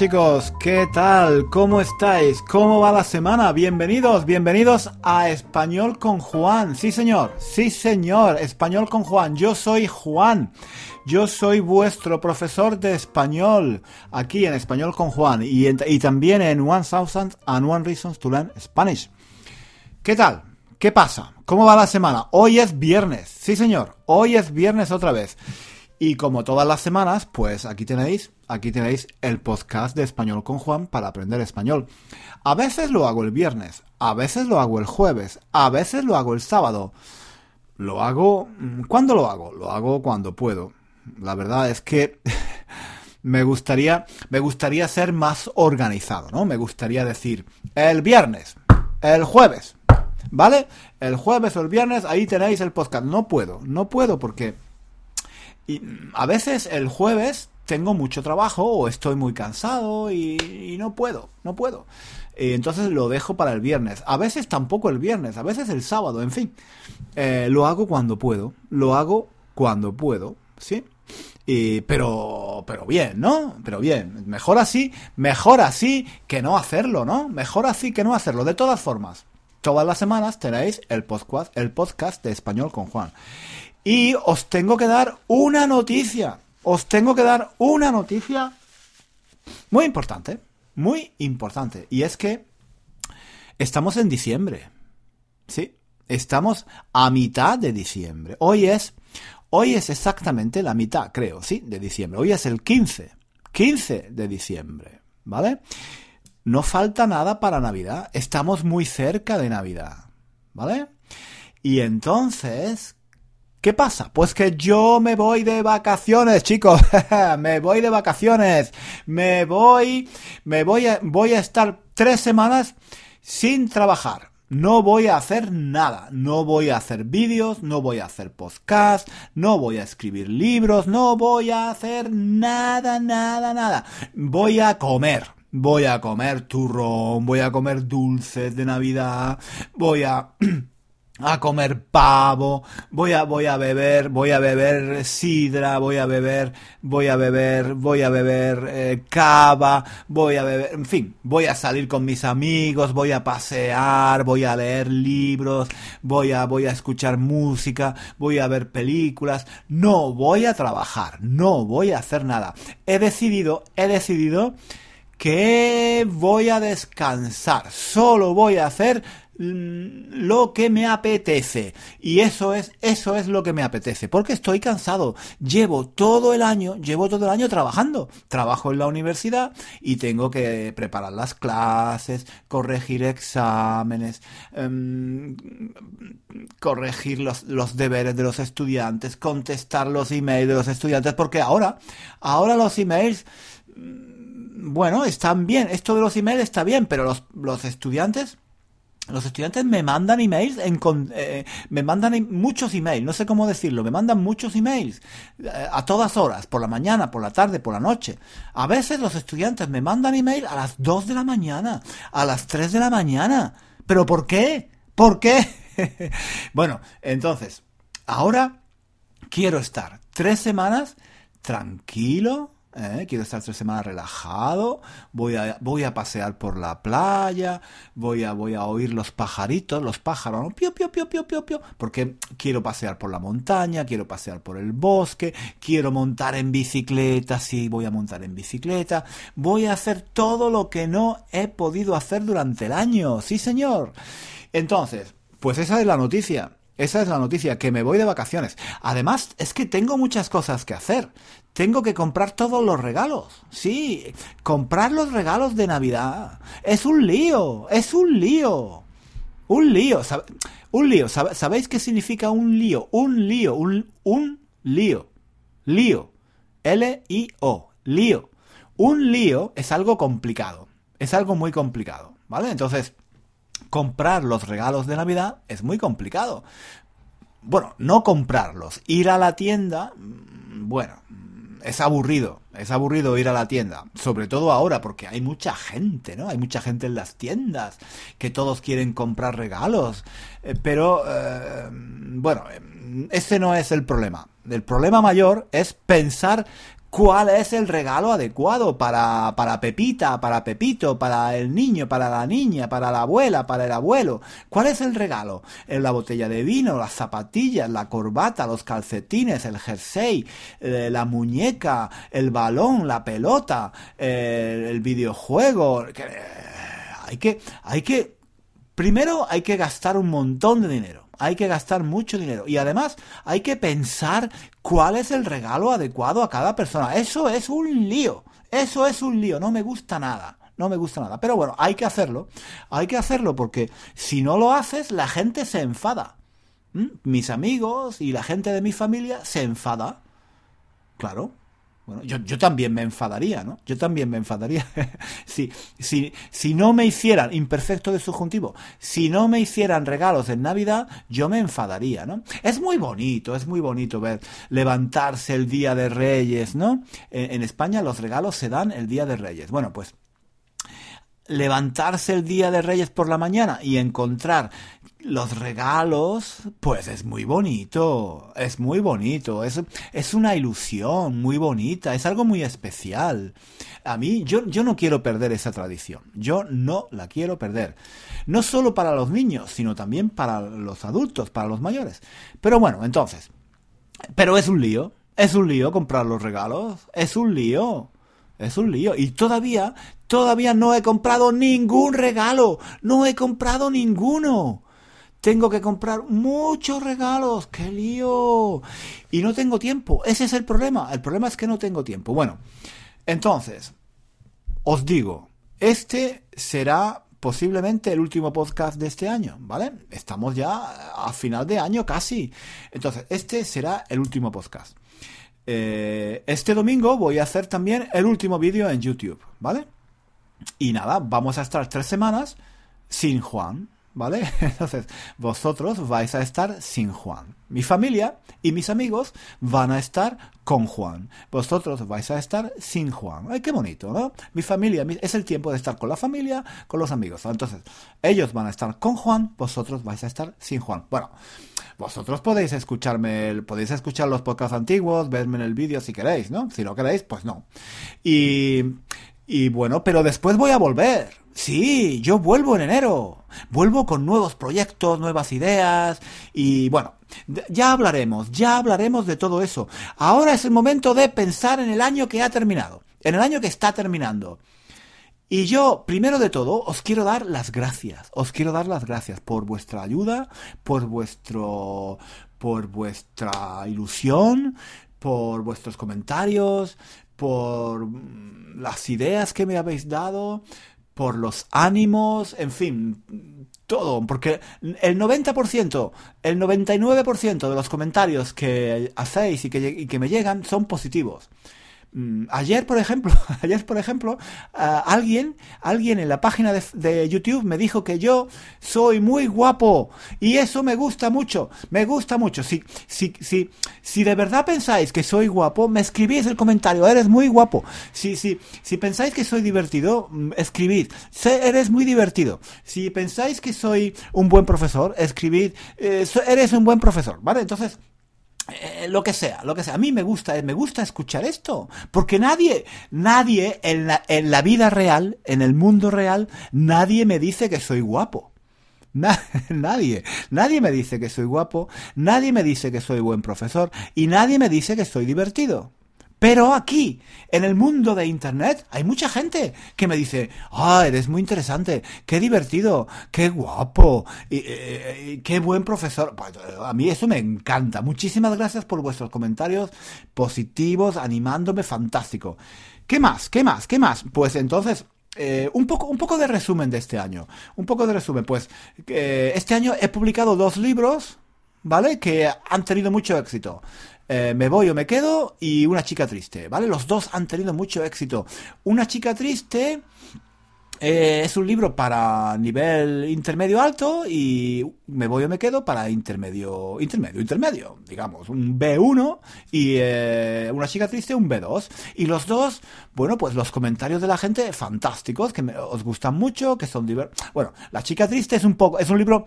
chicos, ¿qué tal? ¿Cómo estáis? ¿Cómo va la semana? Bienvenidos, bienvenidos a Español con Juan. Sí, señor, sí, señor, Español con Juan. Yo soy Juan. Yo soy vuestro profesor de español aquí en Español con Juan y, y también en One Thousand and One Reasons to Learn Spanish. ¿Qué tal? ¿Qué pasa? ¿Cómo va la semana? Hoy es viernes. Sí, señor, hoy es viernes otra vez. Y como todas las semanas, pues aquí tenéis, aquí tenéis el podcast de Español con Juan para aprender español. A veces lo hago el viernes, a veces lo hago el jueves, a veces lo hago el sábado. Lo hago... ¿Cuándo lo hago? Lo hago cuando puedo. La verdad es que me gustaría, me gustaría ser más organizado, ¿no? Me gustaría decir el viernes, el jueves, ¿vale? El jueves o el viernes, ahí tenéis el podcast. No puedo, no puedo porque y a veces el jueves tengo mucho trabajo o estoy muy cansado y, no puedo, no puedo. Y entonces lo dejo para el viernes. A veces tampoco el viernes, a veces el sábado, en fin. Eh, lo hago cuando puedo, lo hago cuando puedo, ¿sí? Y, pero, pero bien, ¿no? Pero bien, mejor así, mejor así que no hacerlo, ¿no? Mejor así que no hacerlo. De todas formas, todas las semanas tenéis el podcast, el podcast de español con Juan. Y os tengo que dar una noticia. Os tengo que dar una noticia muy importante. Muy importante. Y es que estamos en diciembre. ¿Sí? Estamos a mitad de diciembre. Hoy es. Hoy es exactamente la mitad, creo, ¿sí? De diciembre. Hoy es el 15. 15 de diciembre. ¿Vale? No falta nada para Navidad. Estamos muy cerca de Navidad. ¿Vale? Y entonces, ¿Qué pasa? Pues que yo me voy de vacaciones, chicos. me voy de vacaciones. Me voy, me voy a, voy a estar tres semanas sin trabajar. No voy a hacer nada. No voy a hacer vídeos, no voy a hacer podcast, no voy a escribir libros, no voy a hacer nada, nada, nada. Voy a comer. Voy a comer turrón, voy a comer dulces de Navidad, voy a a comer pavo, voy a, voy a beber, voy a beber sidra, voy a beber, voy a beber, voy a beber eh, cava, voy a beber, en fin, voy a salir con mis amigos, voy a pasear, voy a leer libros, voy a, voy a escuchar música, voy a ver películas, no voy a trabajar, no voy a hacer nada. He decidido, he decidido que voy a descansar, solo voy a hacer Mm, lo que me apetece. Y eso es, eso es lo que me apetece. Porque estoy cansado. Llevo todo el año, llevo todo el año trabajando. Trabajo en la universidad y tengo que preparar las clases, corregir exámenes, em, corregir los, los deberes de los estudiantes, contestar los emails de los estudiantes. Porque ahora, ahora los emails, mm, bueno, están bien. Esto de los emails está bien, pero los, los estudiantes los estudiantes me mandan emails, en, eh, me mandan muchos emails, no sé cómo decirlo, me mandan muchos emails eh, a todas horas, por la mañana, por la tarde, por la noche. A veces los estudiantes me mandan email a las 2 de la mañana, a las 3 de la mañana. ¿Pero por qué? ¿Por qué? bueno, entonces, ahora quiero estar tres semanas tranquilo, ¿eh? quiero estar tres semanas relajado, voy a, voy a pasear por la playa, voy a, voy a oír los pajaritos, los pájaros, pio, pio, pio, pio, pio, pio, porque quiero pasear por la montaña, quiero pasear por el bosque, quiero montar en bicicleta, sí, voy a montar en bicicleta, voy a hacer todo lo que no he podido hacer durante el año, sí señor. Entonces, pues esa es la noticia. Esa es la noticia, que me voy de vacaciones. Además, es que tengo muchas cosas que hacer. Tengo que comprar todos los regalos. Sí, comprar los regalos de Navidad. Es un lío, es un lío. Un lío, un lío. ¿Sabéis qué significa un lío? Un lío, un, un lío. Lío. L-I-O. Lío. Un lío es algo complicado. Es algo muy complicado. ¿Vale? Entonces, comprar los regalos de Navidad es muy complicado. Bueno, no comprarlos, ir a la tienda, mm, bueno, es aburrido, es aburrido ir a la tienda, sobre todo ahora porque hay mucha gente, ¿no? Hay mucha gente en las tiendas, que todos quieren comprar regalos, eh, pero eh, bueno, ese no es el problema. El problema mayor es pensar cuál es el regalo adecuado para, para Pepita, para Pepito, para el niño, para la niña, para la abuela, para el abuelo. ¿Cuál es el regalo? La botella de vino, las zapatillas, la corbata, los calcetines, el jersey, eh, la muñeca, el balón, la pelota, eh, el videojuego. Eh, hay que, hay que, primero hay que gastar un montón de dinero hay que gastar mucho dinero y además hay que pensar cuál es el regalo adecuado a cada persona. Eso es un lío, eso es un lío, no me gusta nada. No me gusta nada. Pero bueno, hay que hacerlo. Hay que hacerlo porque si no lo haces, la gente se enfada. ¿Mm? Mis amigos y la gente de mi familia se enfada. Claro, bueno, yo, yo, también me enfadaría, ¿no? Yo también me enfadaría. si, si, si no me hicieran, imperfecto de subjuntivo, si no me hicieran regalos en Navidad, yo me enfadaría, ¿no? Es muy bonito, es muy bonito ver levantarse el Día de Reyes, ¿no? En, en España los regalos se dan el Día de Reyes. Bueno, pues levantarse el día de Reyes por la mañana y encontrar los regalos, pues es muy bonito, es muy bonito, es, es una ilusión muy bonita, es algo muy especial. A mí, yo, yo no quiero perder esa tradición, yo no la quiero perder. No solo para los niños, sino también para los adultos, para los mayores. Pero bueno, entonces, pero es un lío, es un lío comprar los regalos, es un lío. Es un lío. Y todavía, todavía no he comprado ningún regalo. No he comprado ninguno. Tengo que comprar muchos regalos. ¡Qué lío! Y no tengo tiempo. Ese es el problema. El problema es que no tengo tiempo. Bueno, entonces, os digo, este será posiblemente el último podcast de este año, ¿vale? Estamos ya a final de año casi. Entonces, este será el último podcast. Eh, este domingo voy a hacer también el último vídeo en YouTube, ¿vale? Y nada, vamos a estar tres semanas sin Juan. ¿Vale? Entonces, vosotros vais a estar sin Juan. Mi familia y mis amigos van a estar con Juan. Vosotros vais a estar sin Juan. Ay, qué bonito, ¿no? Mi familia, es el tiempo de estar con la familia, con los amigos. Entonces, ellos van a estar con Juan, vosotros vais a estar sin Juan. Bueno, vosotros podéis escucharme, podéis escuchar los podcasts antiguos, verme en el vídeo si queréis, ¿no? Si no queréis, pues no. Y, y bueno, pero después voy a volver. Sí, yo vuelvo en enero. Vuelvo con nuevos proyectos, nuevas ideas y bueno, ya hablaremos, ya hablaremos de todo eso. Ahora es el momento de pensar en el año que ha terminado, en el año que está terminando. Y yo, primero de todo, os quiero dar las gracias. Os quiero dar las gracias por vuestra ayuda, por vuestro por vuestra ilusión, por vuestros comentarios, por las ideas que me habéis dado, por los ánimos, en fin, todo, porque el 90%, el 99% de los comentarios que hacéis y que, y que me llegan son positivos. Mm, ayer, por ejemplo, ayer, por ejemplo, alguien, alguien en la página de, YouTube me dijo que yo soy muy guapo y eso me gusta mucho, me gusta mucho. Si, si, si, si de verdad pensáis que soy guapo, me escribís el comentario, eres muy guapo. Si, si, si pensáis que soy divertido, mm, escribid, eres muy divertido. Si pensáis que soy un buen profesor, escribid, eh, eres un buen profesor, ¿vale? Entonces, eh, lo que sea, lo que sea. A mí me gusta, me gusta escuchar esto, porque nadie, nadie en la, en la vida real, en el mundo real, nadie me dice que soy guapo. nadie, nadie me dice que soy guapo, nadie me dice que soy buen profesor y nadie me dice que soy divertido. Pero aquí, en el mundo de Internet, hay mucha gente que me dice, ah, eres muy interesante, qué divertido, qué guapo, y, qué buen profesor. Pues, a mí eso me encanta. Muchísimas gracias por vuestros comentarios positivos, animándome, fantástico. ¿Qué más? ¿Qué más? ¿Qué más? Pues entonces, eh, un, poco, un poco de resumen de este año. Un poco de resumen. Pues eh, este año he publicado dos libros, ¿vale? Que han tenido mucho éxito. Eh, me voy o me quedo y Una chica triste, ¿vale? Los dos han tenido mucho éxito. Una chica triste Eh, es un libro para nivel intermedio alto y me voy o me quedo para intermedio, intermedio, intermedio, digamos, un B1 y eh, una chica triste un B2. Y los dos, bueno, pues los comentarios de la gente fantásticos, que me, os gustan mucho, que son divertidos. Bueno, la chica triste es un poco, es un libro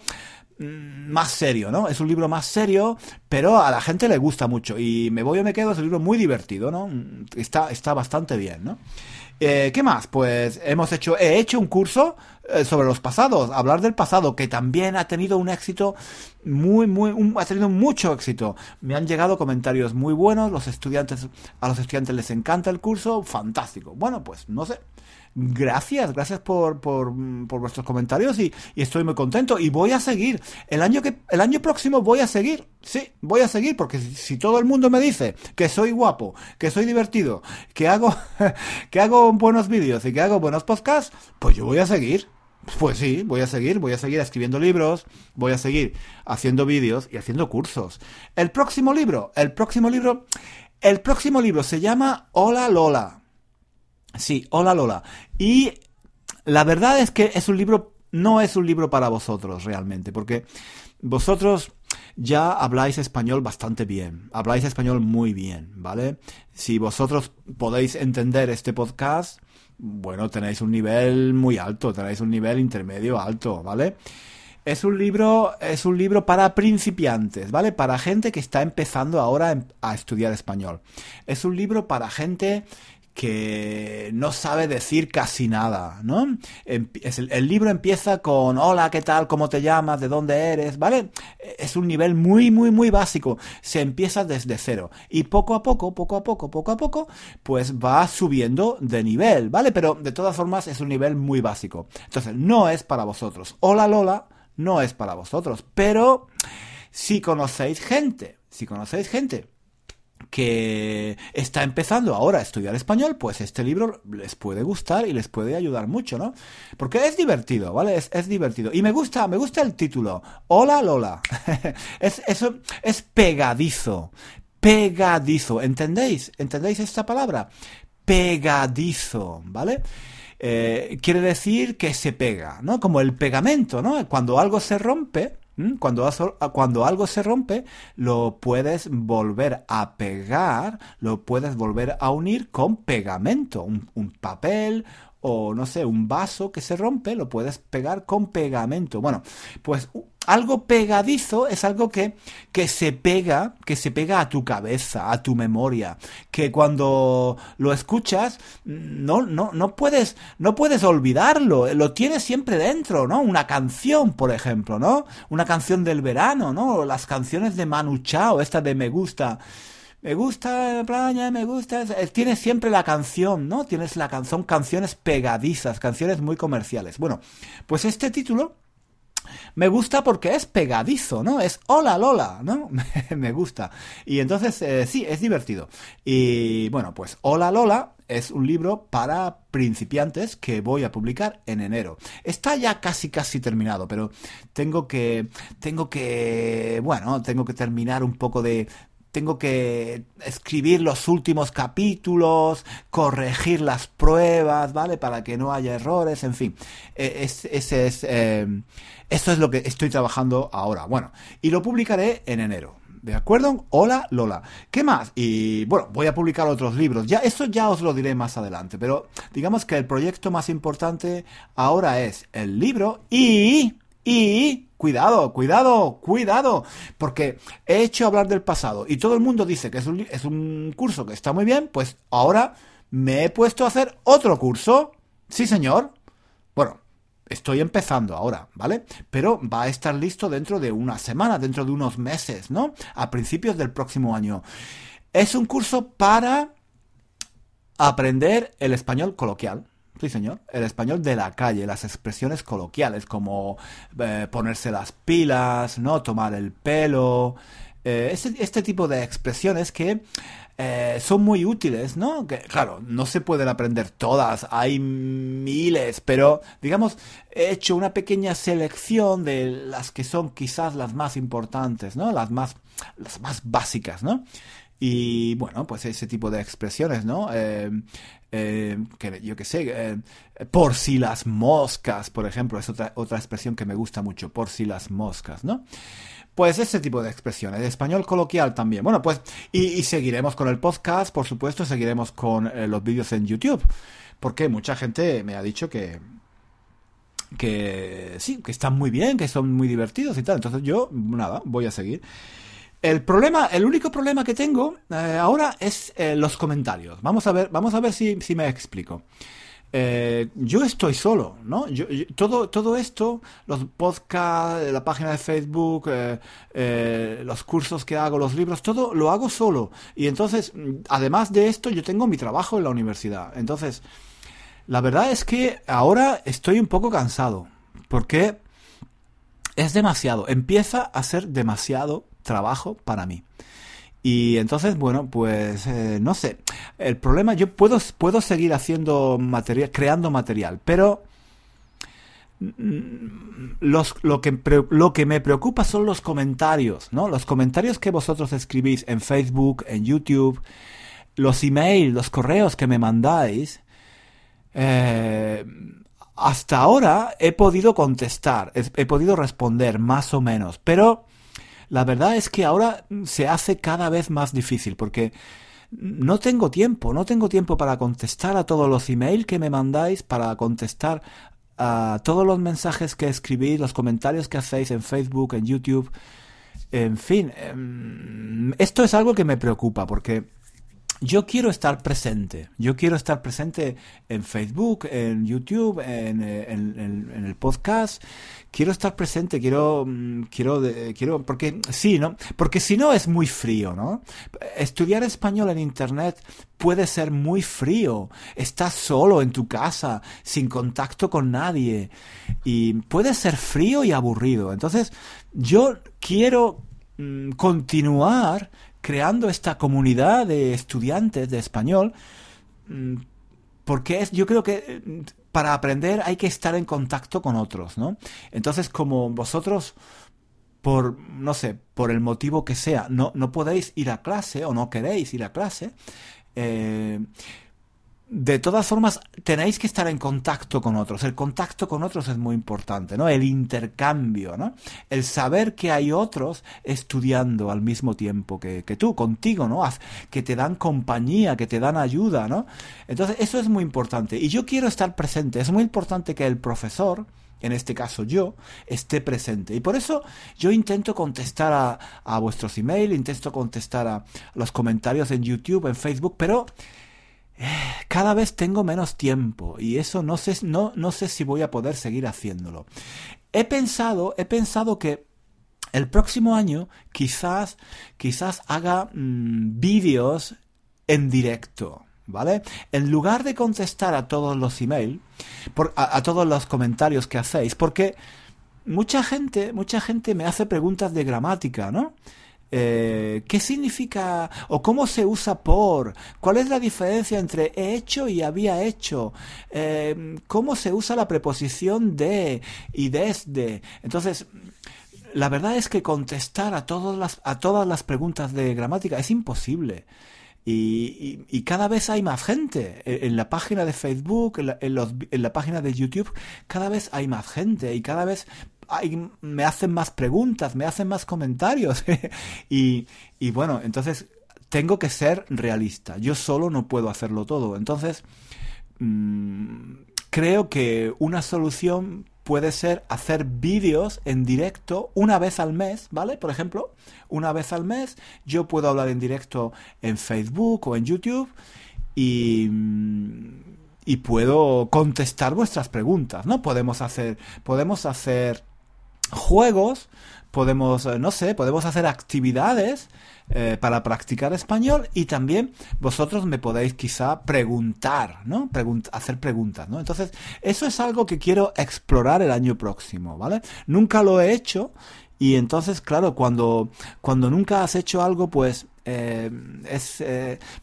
más serio, ¿no? Es un libro más serio, pero a la gente le gusta mucho. Y Me voy o me quedo es un libro muy divertido, ¿no? Está, está bastante bien, ¿no? Eh, ¿Qué más? Pues hemos hecho, he hecho un curso eh, sobre los pasados, hablar del pasado, que también ha tenido un éxito muy, muy, ha tenido mucho éxito. Me han llegado comentarios muy buenos, los estudiantes, a los estudiantes les encanta el curso, fantástico. Bueno, pues no sé, gracias, gracias por, por, por vuestros comentarios y, estoy muy contento. Y voy a seguir. El año, que, el año próximo voy a seguir. Sí, voy a seguir porque si, si todo el mundo me dice que soy guapo, que soy divertido, que hago, que hago buenos vídeos y que hago buenos podcasts, pues yo voy a seguir. Pues sí, voy a seguir, voy a seguir escribiendo libros, voy a seguir haciendo vídeos y haciendo cursos. El próximo libro, el próximo libro, el próximo libro se llama Hola Lola. Sí, hola Lola. Y la verdad es que es un libro, no es un libro para vosotros realmente, porque vosotros ya habláis español bastante bien, habláis español muy bien, ¿vale? Si vosotros podéis entender este podcast, bueno, tenéis un nivel muy alto, tenéis un nivel intermedio alto, ¿vale? Es un libro, es un libro para principiantes, ¿vale? Para gente que está empezando ahora a estudiar español. Es un libro para gente que no sabe decir casi nada, ¿no? El, libro empieza con hola, ¿qué tal? ¿Cómo te llamas? ¿De dónde eres? ¿Vale? Es un nivel muy, muy, muy básico. Se empieza desde cero. Y poco a poco, poco a poco, poco a poco, pues va subiendo de nivel, ¿vale? Pero de todas formas es un nivel muy básico. Entonces, no es para vosotros. Hola Lola no es para vosotros. Pero si conocéis gente, si conocéis gente que está empezando ahora a estudiar español, pues este libro les puede gustar y les puede ayudar mucho, ¿no? Porque es divertido, ¿vale? Es, divertido. Y me gusta, me gusta el título. Hola Lola. es, eso es pegadizo. Pegadizo. ¿Entendéis? ¿Entendéis esta palabra? Pegadizo, ¿vale? Eh, quiere decir que se pega, ¿no? Como el pegamento, ¿no? Cuando algo se rompe. Cuando, cuando algo se rompe, lo puedes volver a pegar, lo puedes volver a unir con pegamento, un, un papel o no sé, un vaso que se rompe, lo puedes pegar con pegamento. Bueno, pues algo pegadizo es algo que, que se pega, que se pega a tu cabeza, a tu memoria, que cuando lo escuchas no, no, no puedes, no puedes olvidarlo, lo tienes siempre dentro, ¿no? Una canción, por ejemplo, ¿no? Una canción del verano, ¿no? Las canciones de Manu Chao, esta de Me gusta me gusta la playa, me gusta. Tienes siempre la canción, ¿no? Tienes la canción, canciones pegadizas, canciones muy comerciales. Bueno, pues este título me gusta porque es pegadizo, ¿no? Es hola Lola, ¿no? me gusta. Y entonces, eh, sí, es divertido. Y bueno, pues Hola Lola es un libro para principiantes que voy a publicar en enero. Está ya casi casi terminado, pero tengo que tengo que bueno, tengo que terminar un poco de tengo que escribir los últimos capítulos, corregir las pruebas, ¿vale? Para que no haya errores, en fin. E, ese es, eh, esto es lo que estoy trabajando ahora. Bueno, y lo publicaré en enero. ¿De acuerdo? Hola Lola. ¿Qué más? Y bueno, voy a publicar otros libros. Ya, eso ya os lo diré más adelante. Pero digamos que el proyecto más importante ahora es el libro y. y cuidado, cuidado, cuidado, porque he hecho hablar del pasado y todo el mundo dice que es un, es un curso que está muy bien, pues ahora me he puesto a hacer otro curso. Sí, señor. Bueno, estoy empezando ahora, ¿vale? Pero va a estar listo dentro de una semana, dentro de unos meses, ¿no? A principios del próximo año. Es un curso para aprender el español coloquial. Sí, señor. El español de la calle, las expresiones coloquiales como eh, ponerse las pilas, ¿no? Tomar el pelo. Eh, este, tipo de expresiones que eh, son muy útiles, ¿no? Que, claro, no se pueden aprender todas, hay miles, pero digamos, he hecho una pequeña selección de las que son quizás las más importantes, ¿no? Las más, las más básicas, ¿no? Y bueno, pues ese tipo de expresiones, ¿no? Eh, que yo qué sé, eh, por si las moscas, por ejemplo, es otra, otra expresión que me gusta mucho, por si las moscas, ¿no? Pues ese tipo de expresiones, de español coloquial también. Bueno, pues, y, seguiremos con el podcast, por supuesto, seguiremos con eh, los vídeos en YouTube, porque mucha gente me ha dicho que, que sí, que están muy bien, que son muy divertidos y tal. Entonces yo, nada, voy a seguir. El problema, el único problema que tengo eh, ahora es eh, los comentarios. Vamos a ver, vamos a ver si, me explico. Eh, yo estoy solo, ¿no? Todo, todo esto, los podcasts, la página de Facebook, los cursos que hago, los libros, todo lo hago solo. Y entonces, además de esto, yo tengo mi trabajo en la universidad. Entonces, la verdad es que ahora estoy un poco cansado. Porque es demasiado. Empieza a ser demasiado trabajo para mí. Y entonces, bueno, pues eh, no sé. El problema, yo puedo, puedo seguir haciendo material, creando material, pero mm, los, lo, que, lo que me preocupa son los comentarios, ¿no? Los comentarios que vosotros escribís en Facebook, en YouTube, los emails, los correos que me mandáis. Eh, hasta ahora he podido contestar, he podido responder más o menos, pero la verdad es que ahora se hace cada vez más difícil porque no tengo tiempo, no tengo tiempo para contestar a todos los emails que me mandáis, para contestar a todos los mensajes que escribís, los comentarios que hacéis en Facebook, en YouTube. En fin, em, esto es algo que me preocupa porque yo quiero estar presente. Yo quiero estar presente en Facebook, en YouTube, en, el podcast. Quiero estar presente, quiero, mm, quiero, quiero, porque sí, ¿no? Porque si no es muy frío, ¿no? Estudiar español en Internet puede ser muy frío. Estás solo en tu casa, sin contacto con nadie. Y puede ser frío y aburrido. Entonces, yo quiero mm, continuar creando esta comunidad de estudiantes de español, mm, porque es, yo creo que mm, para aprender hay que estar en contacto con otros, ¿no? Entonces, como vosotros, por, no sé, por el motivo que sea, no, no podéis ir a clase o no queréis ir a clase, eh, de todas formas, tenéis que estar en contacto con otros. El contacto con otros es muy importante, ¿no? El intercambio, ¿no? El saber que hay otros estudiando al mismo tiempo que, tú, contigo, ¿no? Que te dan compañía, que te dan ayuda, ¿no? Entonces, eso es muy importante. Y yo quiero estar presente. Es muy importante que el profesor, en este caso yo, esté presente. Y por eso yo intento contestar a, a vuestros emails, intento contestar a los comentarios en YouTube, en Facebook, pero cada vez tengo menos tiempo y eso no sé, no, no sé si voy a poder seguir haciéndolo. He pensado, he pensado que el próximo año quizás, quizás haga mm, vídeos en directo. ¿Vale? En lugar de contestar a todos los emails, a, a todos los comentarios que hacéis, porque mucha gente, mucha gente me hace preguntas de gramática, ¿no? Eh, ¿Qué significa o cómo se usa por? ¿Cuál es la diferencia entre he hecho y había hecho? Eh, ¿Cómo se usa la preposición de y desde? Entonces, la verdad es que contestar a todas las, a todas las preguntas de gramática es imposible. Y, cada vez hay más gente. En, la página de Facebook, en la, en la página de YouTube, cada vez hay más gente y cada vez me hacen más preguntas, me hacen más comentarios. y, bueno, entonces tengo que ser realista. Yo solo no puedo hacerlo todo. Entonces, mm, creo que una solución puede ser hacer vídeos en directo una vez al mes, ¿vale? Por ejemplo, una vez al mes yo puedo hablar en directo en Facebook o en YouTube y mm, y puedo contestar vuestras preguntas, ¿no? Podemos hacer podemos hacer juegos, podemos, eh, no sé, podemos hacer actividades eh, para practicar español y también vosotros me podéis quizá preguntar, ¿no? hacer preguntas, ¿no? Entonces, eso es algo que quiero explorar el año próximo, ¿vale? Nunca lo he hecho y entonces, claro, cuando, cuando nunca has hecho algo, pues eh, es,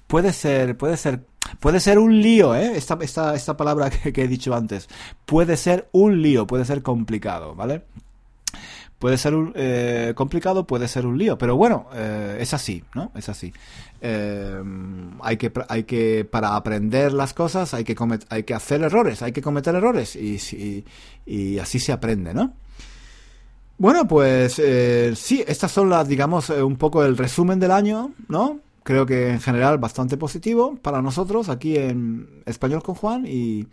puede ser, puede ser Puede ser un lío, ¿eh? Esta, esta, esta palabra que, he dicho antes. Puede ser un lío, puede ser complicado, ¿vale? Puede ser eh, complicado, puede ser un lío, pero bueno, eh, es así, ¿no? Es así. Eh, hay que, hay que, para aprender las cosas, hay que hay que hacer errores, hay que cometer errores y, y así se aprende, ¿no? Bueno, pues sí, estas son las, digamos, un poco el resumen del año, ¿no? Creo que en general bastante positivo para nosotros aquí en Español con Juan y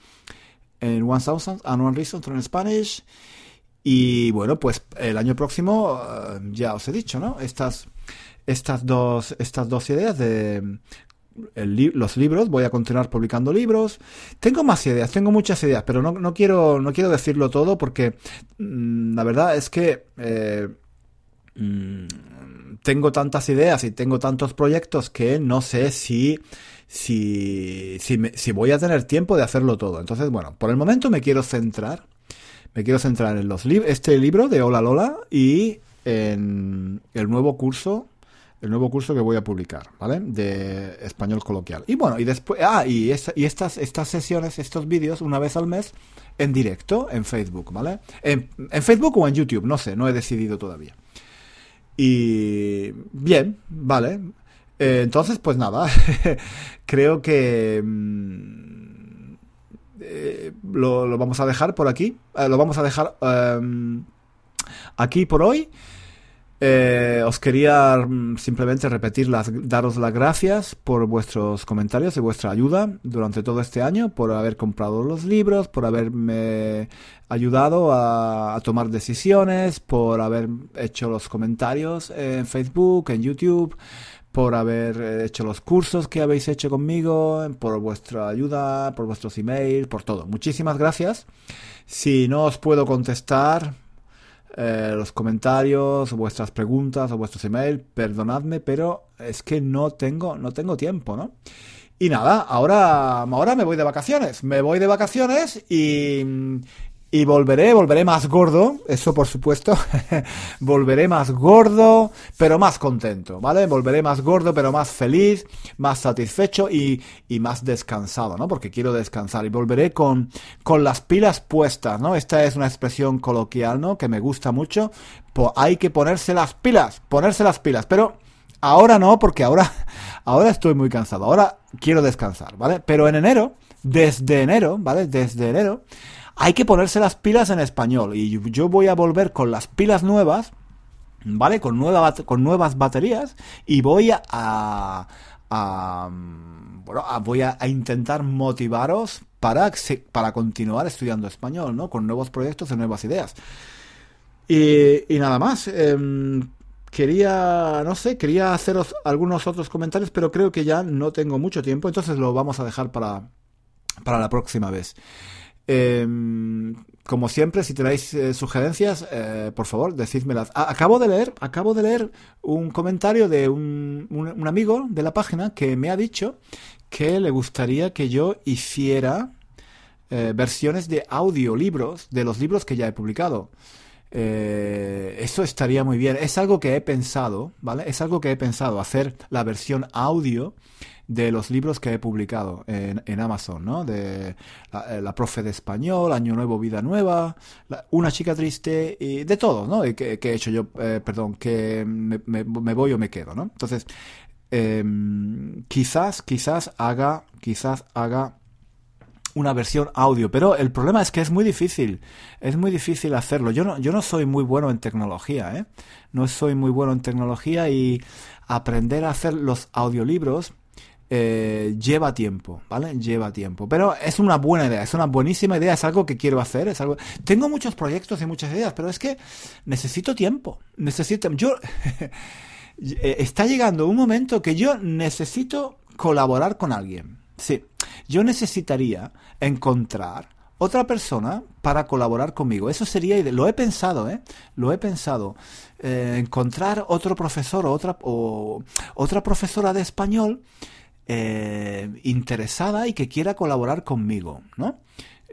en One Thousand and One Reason Spanish. Y bueno, pues el año próximo, eh, ya os he dicho, ¿no? Estas, estas, dos, estas dos ideas de los libros, voy a continuar publicando libros. Tengo más ideas, tengo muchas ideas, pero no, no quiero, no quiero decirlo todo porque mm, la verdad es que eh, mm, tengo tantas ideas y tengo tantos proyectos que no sé si si, si, si voy a tener tiempo de hacerlo todo. Entonces, bueno, por el momento me quiero centrar. Me quiero centrar en los este libro de Hola Lola y en el nuevo curso el nuevo curso que voy a publicar, ¿vale? De español coloquial. Y bueno, y después, ah, y, y estas, estas sesiones, estos vídeos, una vez al mes, en directo, en Facebook, ¿vale? En, en, Facebook o en YouTube, no sé, no he decidido todavía. Y bien, vale. Eh, entonces, pues nada, creo que mm, eh, lo, vamos a dejar por aquí. Eh, lo vamos a dejar em, aquí por hoy. os quería mm, simplemente repetir, las, daros las gracias por vuestros comentarios y vuestra ayuda durante todo este año, por haber comprado los libros, por haberme ayudado a, a tomar decisiones, por haber hecho los comentarios en Facebook, en YouTube por haber eh, hecho los cursos que habéis hecho conmigo, por vuestra ayuda, por vuestros emails, por todo. Muchísimas gracias. Si no os puedo contestar eh, los comentarios, vuestras preguntas o vuestros emails, perdonadme, pero es que no tengo, no tengo tiempo, ¿no? Y nada, ahora, ahora me voy de vacaciones. Me voy de vacaciones y, y volveré, volveré más gordo, eso por supuesto, volveré más gordo, pero más contento, ¿vale? Volveré más gordo, pero más feliz, más satisfecho y, y más descansado, ¿no? Porque quiero descansar y volveré con, con las pilas puestas, ¿no? Esta es una expresión coloquial, ¿no? Que me gusta mucho. hay que ponerse las pilas, ponerse las pilas, pero ahora no, porque ahora, ahora estoy muy cansado, ahora quiero descansar, ¿vale? Pero en enero, desde enero, ¿vale? Desde enero, hay que ponerse las pilas en español. Y yo voy a volver con las pilas nuevas, ¿vale? Con, nueva, con nuevas baterías y voy a, bueno, voy a, intentar motivaros para, para continuar estudiando español, ¿no? Con nuevos proyectos y nuevas ideas. Y, nada más. Em, quería, no sé, quería haceros algunos otros comentarios, pero creo que ya no tengo mucho tiempo, entonces lo vamos a dejar para, para la próxima vez. Em, como siempre, si tenéis eh, sugerencias, eh, por favor, decídmelas. acabo de leer, acabo de leer un comentario de un, un, amigo de la página que me ha dicho que le gustaría que yo hiciera eh, versiones de audiolibros de los libros que ya he publicado. Eso estaría muy bien. Es algo que he pensado, ¿vale? Es algo que he pensado, hacer la versión audio de los libros que he publicado en, en Amazon, ¿no? De eh, la, profe de español, Año Nuevo, Vida Nueva, Una chica triste, y de todo, ¿no? Que, que he hecho yo, eh, perdón, que me, me, voy o me quedo, ¿no? Entonces, em, quizás, quizás haga, quizás haga una versión audio, pero el problema es que es muy difícil, es muy difícil hacerlo. Yo no, yo no soy muy bueno en tecnología, ¿eh? No soy muy bueno en tecnología y aprender a hacer los audiolibros eh, lleva tiempo, ¿vale? Lleva tiempo. Pero es una buena idea, es una buenísima idea, es algo que quiero hacer, es algo... Tengo muchos proyectos y muchas ideas, pero es que necesito tiempo. Necesito... Yo... Eh, está llegando un momento que yo necesito colaborar con alguien. Sí, yo necesitaría encontrar otra persona para colaborar conmigo. Eso sería, lo he pensado, ¿eh? Lo he pensado. Eh, encontrar otro profesor o otra, o otra profesora de español eh, interesada y que quiera colaborar conmigo, ¿no?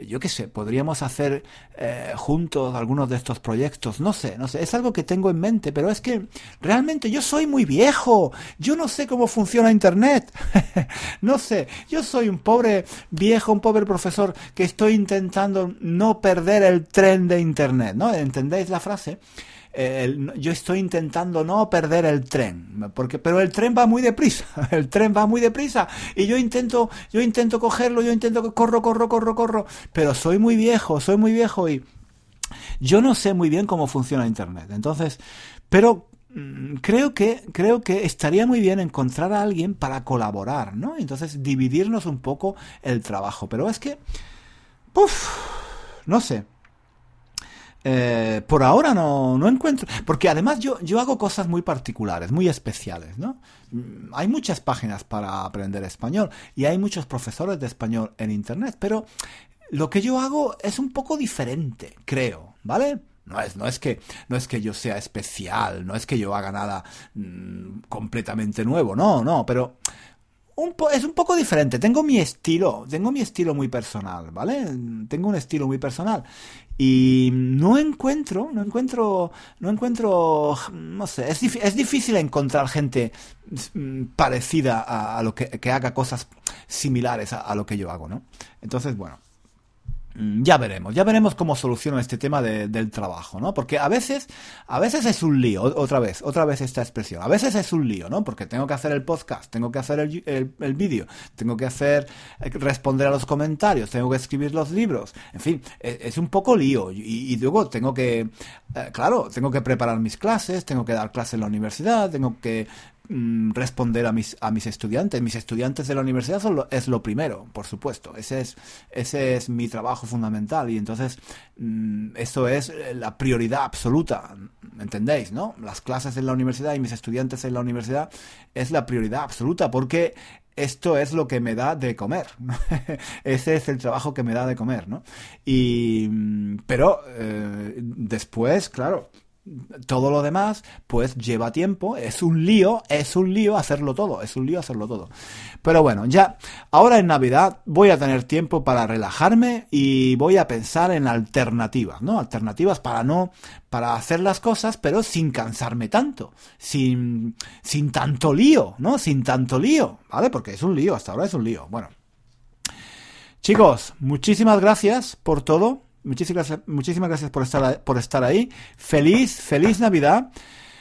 Yo qué sé, podríamos hacer eh, juntos algunos de estos proyectos, no sé, no sé, es algo que tengo en mente, pero es que realmente yo soy muy viejo, yo no sé cómo funciona Internet, no sé, yo soy un pobre viejo, un pobre profesor que estoy intentando no perder el tren de Internet, ¿no? ¿Entendéis la frase? Yo estoy intentando no perder el tren, porque, pero el tren va muy deprisa, el tren va muy deprisa y yo intento, yo intento cogerlo, yo intento corro, corro, corro, corro, pero soy muy viejo, soy muy viejo y yo no sé muy bien cómo funciona Internet. Entonces, pero mm, creo que creo que estaría muy bien encontrar a alguien para colaborar, ¿no? Entonces dividirnos un poco el trabajo. Pero es que, ¡puf! no sé. Eh, por ahora no, no encuentro. Porque además yo, yo hago cosas muy particulares, muy especiales, ¿no? Mm, hay muchas páginas para aprender español y hay muchos profesores de español en internet, pero lo que yo hago es un poco diferente, creo, ¿vale? No es, no es, que, no es que yo sea especial, no es que yo haga nada mm, completamente nuevo, no, no, pero es un poco diferente. Tengo mi estilo, tengo mi estilo muy personal, ¿vale? Tengo un estilo muy personal. Y no encuentro, no encuentro, no encuentro, no sé, es, es difícil encontrar gente mm, parecida a, lo que, haga cosas similares a, lo que yo hago, ¿no? Entonces, bueno, ya veremos, ya veremos cómo soluciono este tema del trabajo, ¿no? Porque a veces, a veces es un lío, otra vez, otra vez esta expresión, a veces es un lío, ¿no? Porque tengo que hacer el podcast, tengo que hacer el, el, vídeo, tengo que hacer, eh, responder a los comentarios, tengo que escribir los libros, en fin, e, es, un poco lío y, luego tengo que, eh, claro, tengo que preparar mis clases, tengo que dar clases en la universidad, tengo que Mm, responder a mis, a mis estudiantes. Mis estudiantes de la universidad es lo primero, por supuesto. Ese es, ese es mi trabajo fundamental y entonces mm, eso es la prioridad absoluta. ¿Entendéis? ¿No? Las clases en la universidad y mis estudiantes en la universidad es la prioridad absoluta porque esto es lo que me da de comer. Ese es el trabajo que me da de comer, ¿no? Y, mm, pero eh, después, claro, todo lo demás, pues lleva tiempo, es un lío, es un lío hacerlo todo, es un lío hacerlo todo. Pero bueno, ya, ahora en Navidad voy a tener tiempo para relajarme y voy a pensar en alternativas, ¿no? Alternativas para no, para hacer las cosas, pero sin cansarme tanto, sin, sin tanto lío, ¿no? Sin tanto lío, ¿vale? Porque es un lío, hasta ahora es un lío. Bueno. Chicos, muchísimas gracias por todo. Muchísimas gracias, muchísimas gracias por estar, por estar ahí. Feliz, feliz Navidad.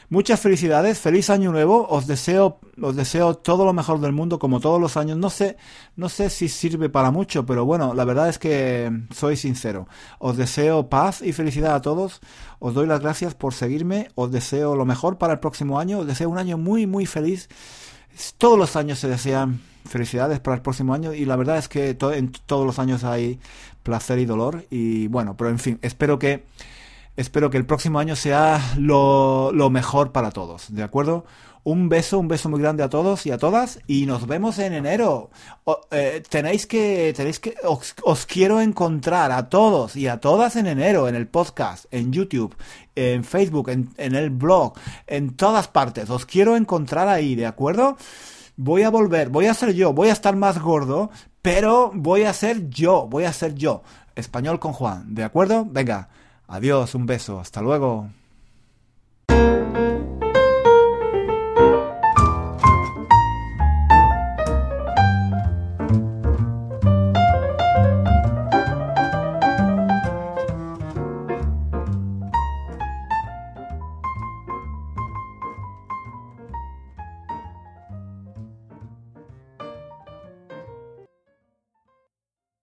Muchas felicidades, feliz año nuevo. Os deseo, os deseo todo lo mejor del mundo, como todos los años. No sé, no sé si sirve para mucho, pero bueno, la verdad es que soy sincero. Os deseo paz y felicidad a todos. Os doy las gracias por seguirme. Os deseo lo mejor para el próximo año. Os deseo un año muy, muy feliz. Todos los años se desean felicidades para el próximo año y la verdad es que en todos los años hay placer y dolor y bueno, pero en fin, espero que espero que el próximo año sea lo, mejor para todos, ¿de acuerdo? Un beso, un beso muy grande a todos y a todas y nos vemos en enero. Eh, tenéis que, tenéis que, os, quiero encontrar a todos y a todas en enero, en el podcast, en YouTube, en Facebook, en, en el blog, en todas partes. Os quiero encontrar ahí, ¿de acuerdo? Voy a volver, voy a ser yo, voy a estar más gordo, pero voy a ser yo, voy a ser yo. Español con Juan, ¿de acuerdo? Venga, adiós, un beso, hasta luego.